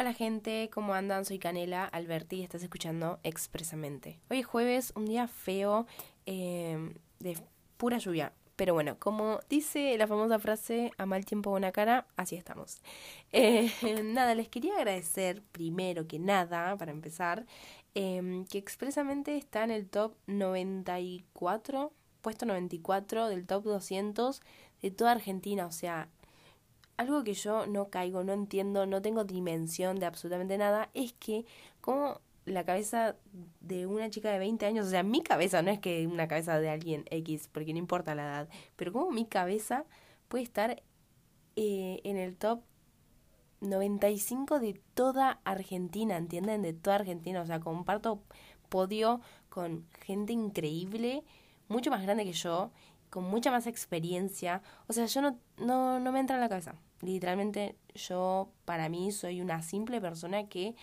Hola gente, ¿cómo andan? Soy Canela Alberti y estás escuchando Expresamente. Hoy es jueves, un día feo eh, de pura lluvia. Pero bueno, como dice la famosa frase, a mal tiempo buena cara, así estamos. Eh, nada, les quería agradecer primero que nada, para empezar, eh, que expresamente está en el top 94, puesto 94 del top 200 de toda Argentina. O sea, algo que yo no caigo, no entiendo, no tengo dimensión de absolutamente nada, es que como la cabeza de una chica de 20 años, o sea, mi cabeza no es que una cabeza de alguien X, porque no importa la edad, pero como mi cabeza puede estar eh, en el top 95 de toda Argentina, ¿entienden? De toda Argentina, o sea, comparto podio con gente increíble, mucho más grande que yo, con mucha más experiencia, o sea, yo no, no, no me entra en la cabeza. Literalmente yo para mí soy una simple persona que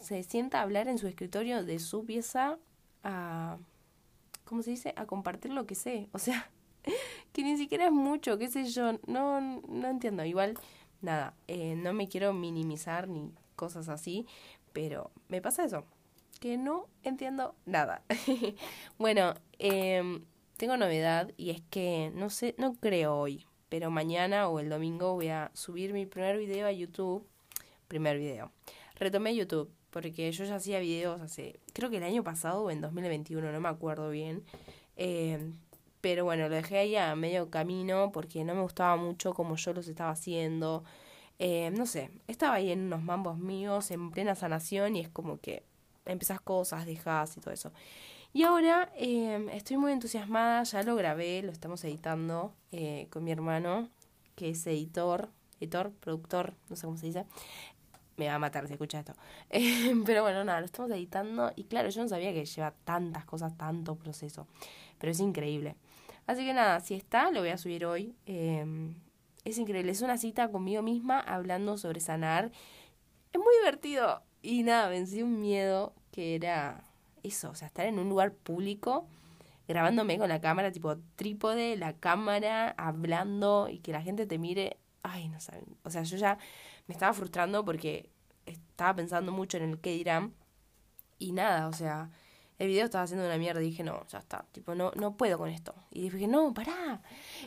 se sienta a hablar en su escritorio de su pieza a, ¿cómo se dice? A compartir lo que sé. O sea, que ni siquiera es mucho, qué sé yo. No, no entiendo. Igual, nada, eh, no me quiero minimizar ni cosas así, pero me pasa eso, que no entiendo nada. bueno, eh, tengo novedad y es que no sé, no creo hoy, pero mañana o el domingo voy a subir mi primer video a YouTube. Primer video. Retomé YouTube porque yo ya hacía videos hace, creo que el año pasado o en 2021, no me acuerdo bien. Eh, pero bueno, lo dejé ahí a medio camino porque no me gustaba mucho como yo los estaba haciendo. Eh, no sé, estaba ahí en unos mambos míos, en plena sanación y es como que empezás cosas, dejas y todo eso. Y ahora eh, estoy muy entusiasmada, ya lo grabé, lo estamos editando eh, con mi hermano, que es editor, editor, productor, no sé cómo se dice. Me va a matar si escucha esto. Eh, pero bueno, nada, lo estamos editando y claro, yo no sabía que lleva tantas cosas, tanto proceso, pero es increíble. Así que nada, si está, lo voy a subir hoy. Em, es increíble, es una cita conmigo misma hablando sobre sanar. Es muy divertido. Y nada, vencí un miedo que era o sea, estar en un lugar público grabándome con la cámara, tipo trípode, la cámara, hablando y que la gente te mire. Ay, no saben. O sea, yo ya me estaba frustrando porque estaba pensando mucho en el que dirán. Y nada, o sea, el video estaba haciendo una mierda y dije, no, ya está, tipo, no, no puedo con esto. Y dije, no, pará.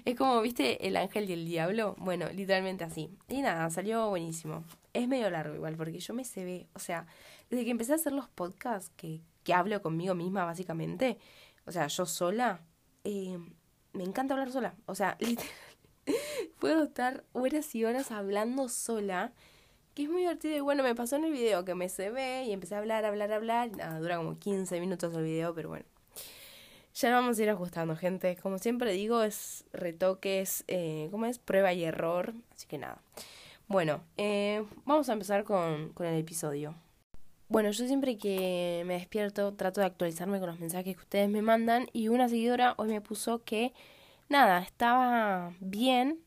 Es como, viste, el ángel y el diablo. Bueno, literalmente así. Y nada, salió buenísimo. Es medio largo igual, porque yo me se ve, o sea, desde que empecé a hacer los podcasts, que que hablo conmigo misma básicamente, o sea, yo sola, eh, me encanta hablar sola, o sea, literal, puedo estar horas y horas hablando sola, que es muy divertido y bueno, me pasó en el video que me se ve y empecé a hablar, hablar, hablar, nada, dura como 15 minutos el video, pero bueno. Ya vamos a ir ajustando, gente. Como siempre digo, es retoques, eh, ¿cómo es? Prueba y error. Así que nada. Bueno, eh, vamos a empezar con, con el episodio. Bueno, yo siempre que me despierto trato de actualizarme con los mensajes que ustedes me mandan y una seguidora hoy me puso que nada, estaba bien.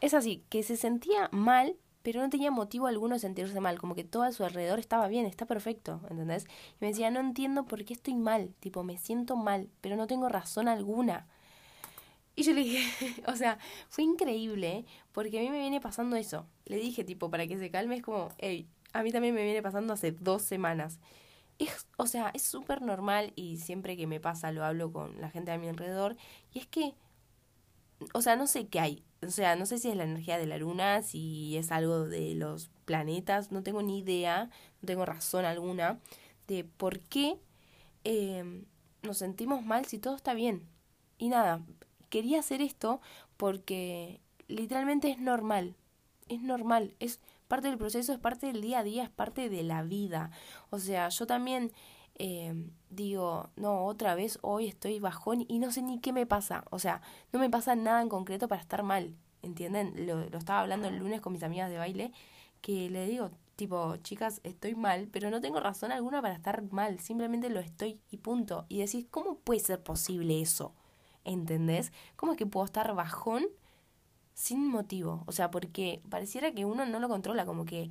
Es así, que se sentía mal, pero no tenía motivo alguno de sentirse mal, como que todo a su alrededor estaba bien, está perfecto, ¿entendés? Y me decía, no entiendo por qué estoy mal, tipo, me siento mal, pero no tengo razón alguna. Y yo le dije, o sea, fue increíble, porque a mí me viene pasando eso. Le dije, tipo, para que se calme, es como, hey, a mí también me viene pasando hace dos semanas. Es, o sea, es súper normal y siempre que me pasa lo hablo con la gente a mi alrededor. Y es que, o sea, no sé qué hay. O sea, no sé si es la energía de la luna, si es algo de los planetas, no tengo ni idea, no tengo razón alguna de por qué em, nos sentimos mal si todo está bien. Y nada, quería hacer esto porque literalmente es normal. Es normal, es parte del proceso, es parte del día a día, es parte de la vida. O sea, yo también eh, digo, no, otra vez hoy estoy bajón y no sé ni qué me pasa. O sea, no me pasa nada en concreto para estar mal. ¿Entienden? Lo, lo estaba hablando el lunes con mis amigas de baile, que le digo, tipo, chicas, estoy mal, pero no tengo razón alguna para estar mal, simplemente lo estoy y punto. Y decís, ¿cómo puede ser posible eso? ¿Entendés? ¿Cómo es que puedo estar bajón sin motivo. O sea, porque pareciera que uno no lo controla, como que,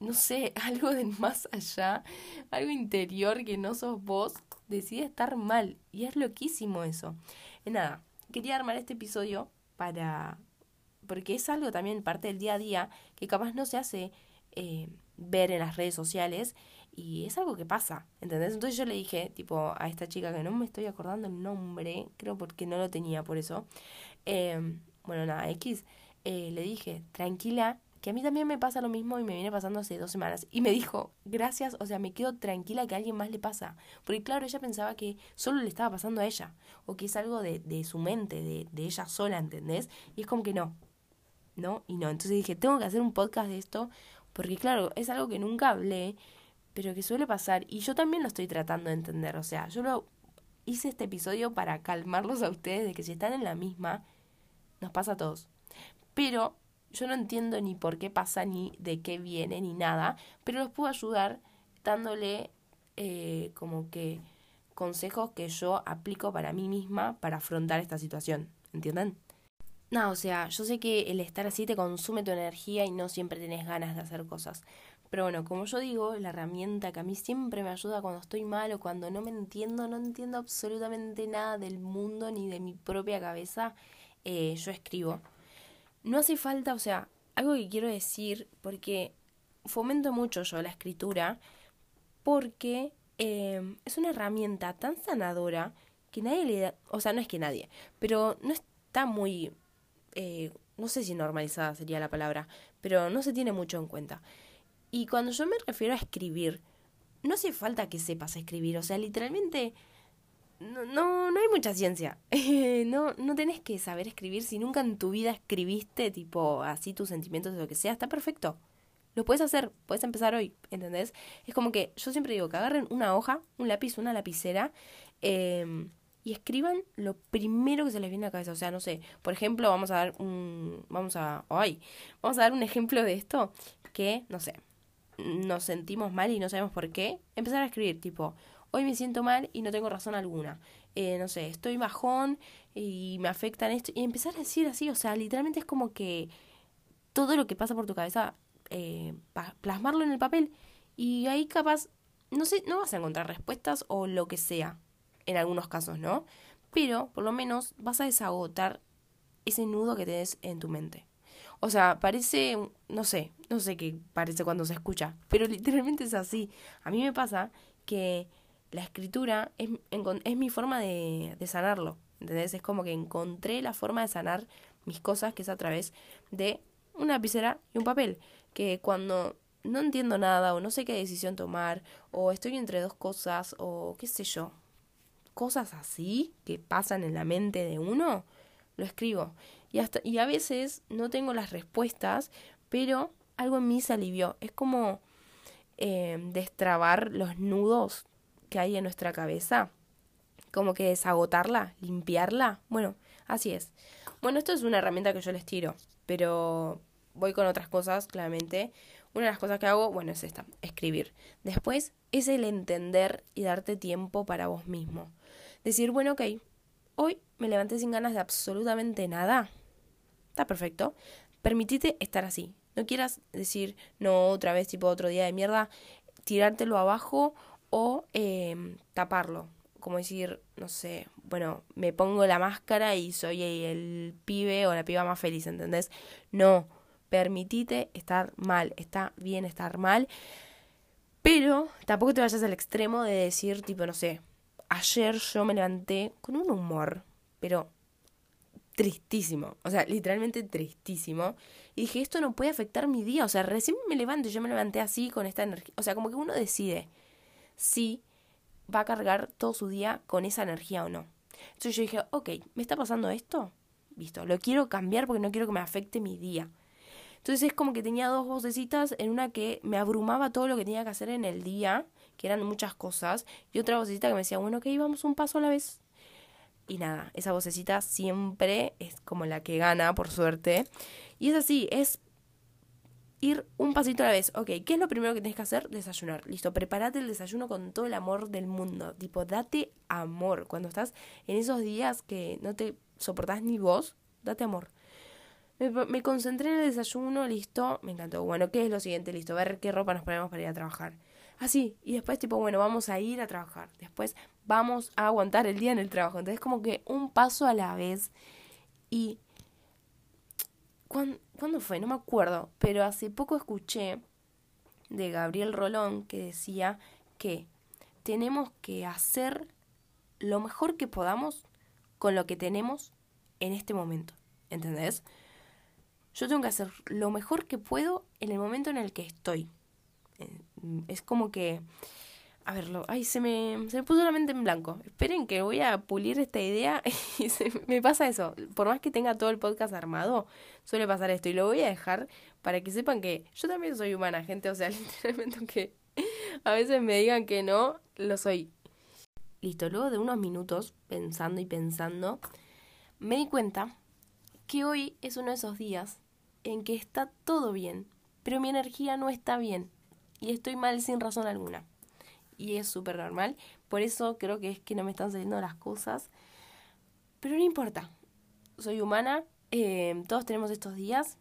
no sé, algo de más allá, algo interior que no sos vos, decide estar mal. Y es loquísimo eso. Nada, quería armar este episodio para... porque es algo también parte del día a día que capaz no se hace... Eh, ver en las redes sociales y es algo que pasa, ¿entendés? Entonces yo le dije, tipo, a esta chica que no me estoy acordando el nombre, creo porque no lo tenía por eso, em, bueno, nada, X, eh, le dije, tranquila, que a mí también me pasa lo mismo y me viene pasando hace dos semanas. Y me dijo, gracias, o sea, me quedo tranquila que a alguien más le pasa. Porque claro, ella pensaba que solo le estaba pasando a ella, o que es algo de, de su mente, de, de ella sola, ¿entendés? Y es como que no, ¿no? Y no. Entonces dije, tengo que hacer un podcast de esto, porque claro, es algo que nunca hablé, pero que suele pasar. Y yo también lo estoy tratando de entender, o sea, yo lo hice este episodio para calmarlos a ustedes de que si están en la misma, nos pasa a todos. Pero yo no entiendo ni por qué pasa, ni de qué viene, ni nada, pero los puedo ayudar dándole eh, como que consejos que yo aplico para mí misma para afrontar esta situación, ¿entienden? No, o sea, yo sé que el estar así te consume tu energía y no siempre tenés ganas de hacer cosas. Pero bueno, como yo digo, la herramienta que a mí siempre me ayuda cuando estoy mal o cuando no me entiendo, no entiendo absolutamente nada del mundo ni de mi propia cabeza, eh, yo escribo no hace falta, o sea, algo que quiero decir, porque fomento mucho yo la escritura, porque em, es una herramienta tan sanadora que nadie le da, o sea, no es que nadie, pero no está muy, eh, no sé si normalizada sería la palabra, pero no se tiene mucho en cuenta. Y cuando yo me refiero a escribir, no hace falta que sepas escribir, o sea, literalmente no, no, no hay mucha ciencia. no, no tenés que saber escribir si nunca en tu vida escribiste, tipo, así tus sentimientos de lo que sea, está perfecto. Lo puedes hacer, puedes empezar hoy, ¿entendés? Es como que yo siempre digo que agarren una hoja, un lápiz, una lapicera em, y escriban lo primero que se les viene a la cabeza. O sea, no sé, por ejemplo, vamos a dar un. Vamos a. ¡Ay! Vamos a dar un ejemplo de esto que, no sé, nos sentimos mal y no sabemos por qué. Empezar a escribir, tipo, hoy me siento mal y no tengo razón alguna. Eh, no sé, estoy bajón y me afectan esto. Y empezar a decir así, o sea, literalmente es como que todo lo que pasa por tu cabeza, eh, plasmarlo en el papel. Y ahí capaz, no sé, no vas a encontrar respuestas o lo que sea, en algunos casos, ¿no? Pero por lo menos vas a desagotar ese nudo que te des en tu mente. O sea, parece, no sé, no sé qué parece cuando se escucha, pero literalmente es así. A mí me pasa que la escritura es, es mi forma de, de sanarlo. ¿Entendés? Es como que encontré la forma de sanar mis cosas, que es a través de una lapicera y un papel. Que cuando no entiendo nada o no sé qué decisión tomar o estoy entre dos cosas o qué sé yo, cosas así que pasan en la mente de uno, lo escribo. Y, hasta, y a veces no tengo las respuestas, pero algo en mí se alivió. Es como eh, destrabar los nudos que hay en nuestra cabeza, como que desagotarla, limpiarla. Bueno, así es. Bueno, esto es una herramienta que yo les tiro, pero voy con otras cosas, claramente. Una de las cosas que hago, bueno, es esta, escribir. Después es el entender y darte tiempo para vos mismo. Decir, bueno, ok, hoy me levanté sin ganas de absolutamente nada. Está perfecto. Permitite estar así. No quieras decir, no, otra vez, tipo otro día de mierda, tirártelo abajo o eh, taparlo. Como decir, no sé, bueno, me pongo la máscara y soy el pibe o la piba más feliz, ¿entendés? No, permitite estar mal, está bien estar mal, pero tampoco te vayas al extremo de decir, tipo, no sé, ayer yo me levanté con un humor, pero tristísimo, o sea, literalmente tristísimo. Y dije, esto no puede afectar mi día, o sea, recién me levanto, yo me levanté así con esta energía, o sea, como que uno decide si va a cargar todo su día con esa energía o no. Entonces yo dije, ok, ¿me está pasando esto? Listo, lo quiero cambiar porque no quiero que me afecte mi día. Entonces es como que tenía dos vocecitas, en una que me abrumaba todo lo que tenía que hacer en el día, que eran muchas cosas, y otra vocecita que me decía, bueno, ok, vamos un paso a la vez. Y nada, esa vocecita siempre es como la que gana, por suerte. Y es así, es ir un pasito a la vez. Ok, ¿qué es lo primero que tienes que hacer? Desayunar. Listo, prepárate el desayuno con todo el amor del mundo. Tipo, date amor. Cuando estás en esos días que no te soportás ni vos, date amor. Me, concentré en el desayuno, listo, me encantó. Bueno, ¿qué es lo siguiente? Listo, ver qué ropa nos ponemos para ir a trabajar. Así, y después tipo, bueno, vamos a ir a trabajar. Después vamos a aguantar el día en el trabajo. Entonces como que un paso a la vez. Y ¿Cuándo, fue? No me acuerdo, pero hace poco escuché de Gabriel Rolón que decía que tenemos que hacer lo mejor que podamos con lo que tenemos en este momento. ¿Entendés? Yo tengo que hacer lo mejor que puedo en el momento en el que estoy. Eh, es como que... A ver, ay, se me, se me puso la mente en blanco. Esperen que voy a pulir esta idea y se, me pasa eso. Por más que tenga todo el podcast armado, suele pasar esto. Y lo voy a dejar para que sepan que yo también soy humana, gente. O sea, literalmente que a veces me digan que no, lo soy. Listo, luego de unos minutos pensando y pensando, me di cuenta que hoy es uno de esos días en que está todo bien, pero mi energía no está bien y estoy mal sin razón alguna. Y es súper normal, por eso creo que es que no me están saliendo las cosas, pero no importa, soy humana, eh, todos tenemos estos días,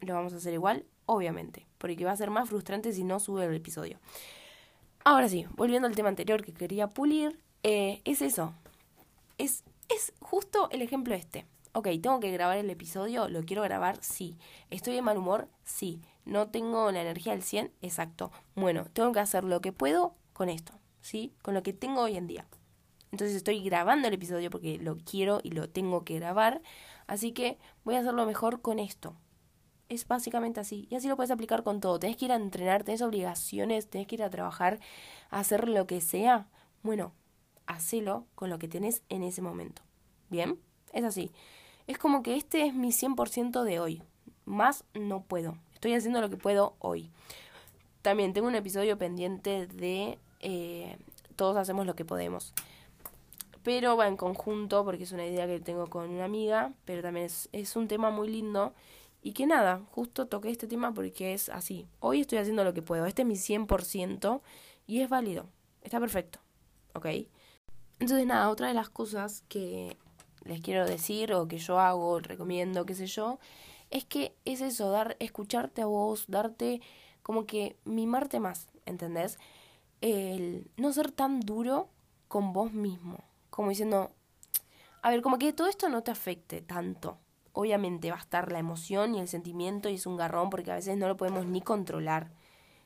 lo vamos a hacer igual, obviamente, porque va a ser más frustrante si no sube el episodio. Ahora sí, volviendo al tema anterior que quería pulir, eh, es eso, es, es justo el ejemplo este ok, tengo que grabar el episodio, lo quiero grabar, sí. ¿Estoy de mal humor? Sí. ¿No tengo la energía al 100? Exacto. Bueno, tengo que hacer lo que puedo con esto, ¿sí? Con lo que tengo hoy en día. Entonces estoy grabando el episodio porque lo quiero y lo tengo que grabar. Así que voy a hacerlo mejor con esto. Es básicamente así. Y así lo puedes aplicar con todo. Tenés que ir a entrenar, tenés obligaciones, tenés que ir a trabajar, a hacer lo que sea. Bueno, hacelo con lo que tenés en ese momento. ¿Bien? Es así. Es como que este es mi 100% de hoy. Más no puedo. Estoy haciendo lo que puedo hoy. También tengo un episodio pendiente de eh, todos hacemos lo que podemos. Pero va en conjunto porque es una idea que tengo con una amiga, pero también es, es un tema muy lindo. Y que nada, justo toqué este tema porque es así. Hoy estoy haciendo lo que puedo. Este es mi 100% y es válido. Está perfecto. ¿Ok? Entonces nada, otra de las cosas que les quiero decir o que yo hago, recomiendo, qué sé yo, es que es eso, dar, escucharte a vos, darte como que mimarte más, ¿entendés? El no ser tan duro con vos mismo, como diciendo, a ver, como que todo esto no te afecte tanto. Obviamente va a estar la emoción y el sentimiento y es un garrón porque a veces no lo podemos ni controlar,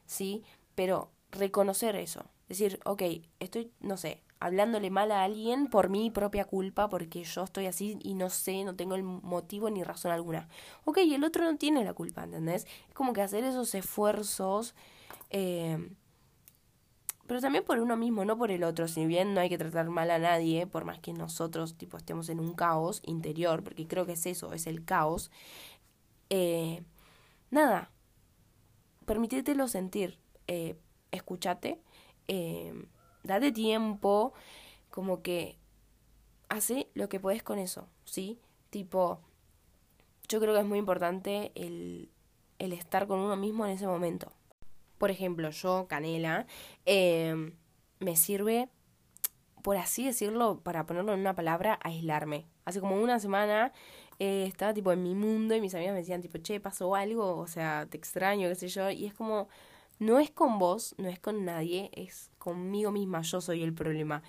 ¿sí? Pero reconocer eso, decir, ok, estoy, no sé, hablándole mal a alguien por mi propia culpa, porque yo estoy así y no sé, no tengo el motivo ni razón alguna. Ok, el otro no tiene la culpa, ¿entendés? Es como que hacer esos esfuerzos, eh, pero también por uno mismo, no por el otro. Si bien no hay que tratar mal a nadie, por más que nosotros tipo estemos en un caos interior, porque creo que es eso, es el caos. Eh, nada, permítetelo sentir, eh, escúchate. Eh, date tiempo, como que hace lo que puedes con eso, ¿sí? Tipo, yo creo que es muy importante el, el estar con uno mismo en ese momento. Por ejemplo, yo, Canela, eh, me sirve, por así decirlo, para ponerlo en una palabra, aislarme. Hace como una semana eh, estaba tipo en mi mundo y mis amigas me decían tipo, che, pasó algo, o sea, te extraño, qué sé yo, y es como, no es con vos, no es con nadie, es conmigo misma, yo soy el problema.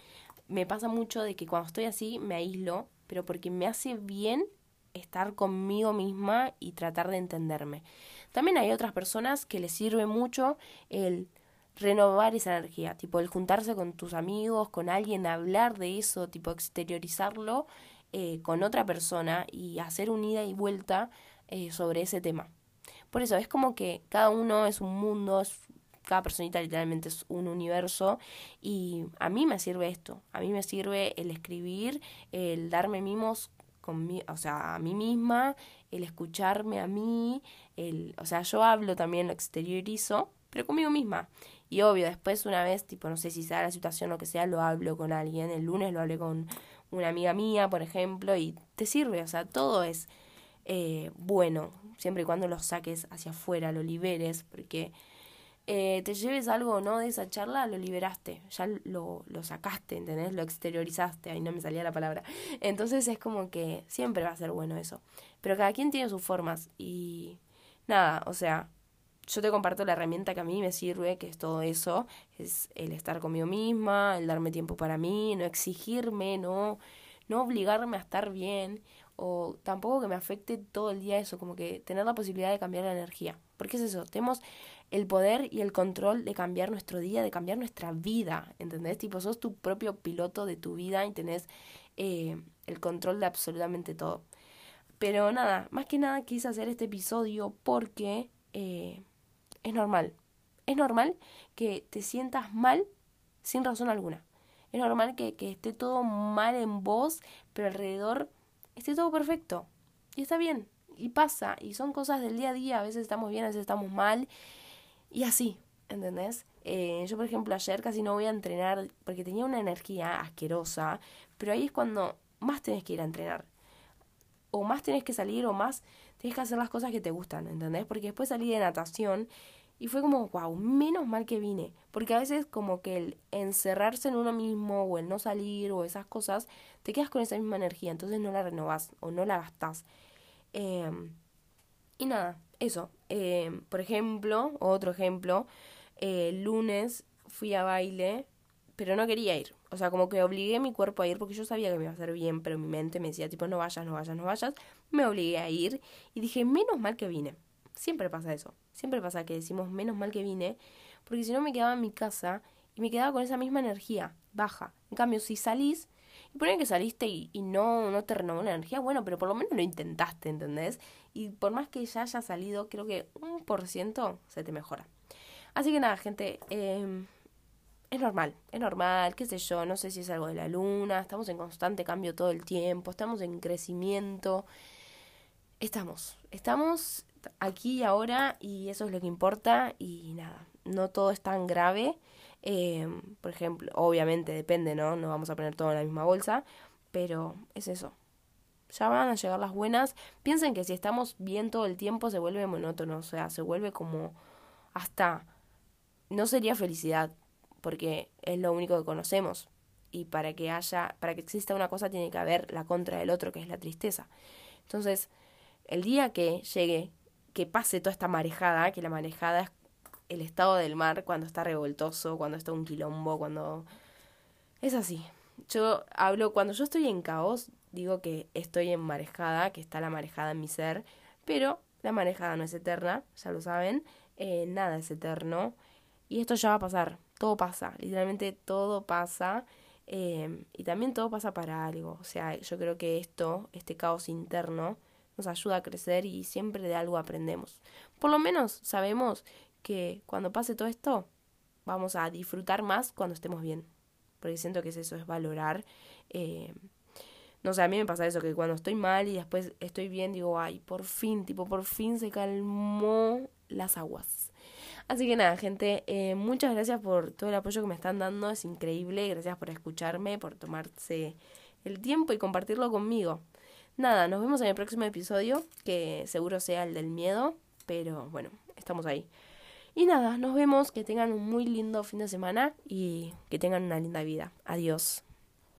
Me pasa mucho de que cuando estoy así me aíslo, pero porque me hace bien estar conmigo misma y tratar de entenderme. También hay otras personas que les sirve mucho el renovar esa energía, tipo el juntarse con tus amigos, con alguien, hablar de eso, tipo exteriorizarlo eh, con otra persona y hacer un ida y vuelta eh, sobre ese tema. Por eso es como que cada uno es un mundo, cada personita literalmente es un universo y a mí me sirve esto, a mí me sirve el escribir, el darme mimos con o sea, a mí misma, el escucharme a mí, el, o sea, yo hablo también, lo exteriorizo, pero conmigo misma. Y obvio, después una vez, tipo, no sé si sea la situación o que sea, lo hablo con alguien. El lunes lo hablé con una amiga mía, por ejemplo, y te sirve, o sea, todo es eh, bueno, siempre y cuando lo saques hacia afuera, lo liberes, porque eh, te lleves algo no de esa charla, lo liberaste, ya lo, lo sacaste, ¿entendés? Lo exteriorizaste, ahí no me salía la palabra. Entonces es como que siempre va a ser bueno eso. Pero cada quien tiene sus formas y nada, o sea, yo te comparto la herramienta que a mí me sirve, que es todo eso, es el estar conmigo misma, el darme tiempo para mí, no exigirme, no, no obligarme a estar bien o tampoco que me afecte todo el día eso, como que tener la posibilidad de cambiar la energía. Porque es eso, tenemos el poder y el control de cambiar nuestro día, de cambiar nuestra vida, ¿entendés? Tipo, sos tu propio piloto de tu vida y tenés eh, el control de absolutamente todo. Pero nada, más que nada quise hacer este episodio porque eh, es normal. Es normal que te sientas mal sin razón alguna. Es normal que, que esté todo mal en vos, pero alrededor esté todo perfecto. Y está bien. Y pasa. Y son cosas del día a día. A veces estamos bien, a veces estamos mal. Y así, ¿entendés? Eh, yo, por ejemplo, ayer casi no voy a entrenar porque tenía una energía asquerosa. Pero ahí es cuando más tenés que ir a entrenar. O más tenés que salir o más tenés que hacer las cosas que te gustan, ¿entendés? Porque después salí de natación y fue como, wow, menos mal que vine. Porque a veces como que el encerrarse en uno mismo o el no salir o esas cosas, te quedas con esa misma energía, entonces no la renovás o no la gastás. Em, y nada, eso. Em, por ejemplo, otro ejemplo, eh, el lunes fui a baile, pero no quería ir. O sea, como que obligué a mi cuerpo a ir porque yo sabía que me iba a hacer bien, pero mi mente me decía, tipo, no vayas, no vayas, no vayas. Me obligué a ir y dije, menos mal que vine. Siempre pasa eso. Siempre pasa que decimos menos mal que vine, porque si no me quedaba en mi casa y me quedaba con esa misma energía baja. En cambio, si salís, y ponen que saliste y, no, no te renovó la energía, bueno, pero por lo menos lo intentaste, ¿entendés? Y por más que ya haya salido, creo que un por ciento se te mejora. Así que nada, gente, eh, es normal, es normal, qué sé yo, no sé si es algo de la luna, estamos en constante cambio todo el tiempo, estamos en crecimiento, estamos, estamos aquí y ahora y eso es lo que importa y nada, no todo es tan grave. Eh, por ejemplo, obviamente depende, ¿no? No vamos a poner todo en la misma bolsa, pero es eso. Ya van a llegar las buenas. Piensen que si estamos bien todo el tiempo se vuelve monótono, o sea, se vuelve como hasta... No sería felicidad, porque es lo único que conocemos. Y para que haya, para que exista una cosa tiene que haber la contra del otro, que es la tristeza. Entonces, el día que llegue que pase toda esta marejada, que la marejada es el estado del mar cuando está revoltoso, cuando está un quilombo, cuando... Es así. Yo hablo, cuando yo estoy en caos, digo que estoy en marejada, que está la marejada en mi ser, pero la marejada no es eterna, ya lo saben, eh, nada es eterno, y esto ya va a pasar, todo pasa, literalmente todo pasa, eh, y también todo pasa para algo, o sea, yo creo que esto, este caos interno, nos ayuda a crecer y siempre de algo aprendemos. Por lo menos sabemos que cuando pase todo esto, vamos a disfrutar más cuando estemos bien. Porque siento que es eso, es valorar. Eh, no sé, a mí me pasa eso, que cuando estoy mal y después estoy bien, digo, ay, por fin, tipo, por fin se calmó las aguas. Así que nada, gente, eh, muchas gracias por todo el apoyo que me están dando, es increíble, gracias por escucharme, por tomarse el tiempo y compartirlo conmigo. Nada, nos vemos en el próximo episodio, que seguro sea el del miedo, pero bueno, estamos ahí. Y nada, nos vemos, que tengan un muy lindo fin de semana y que tengan una linda vida. Adiós.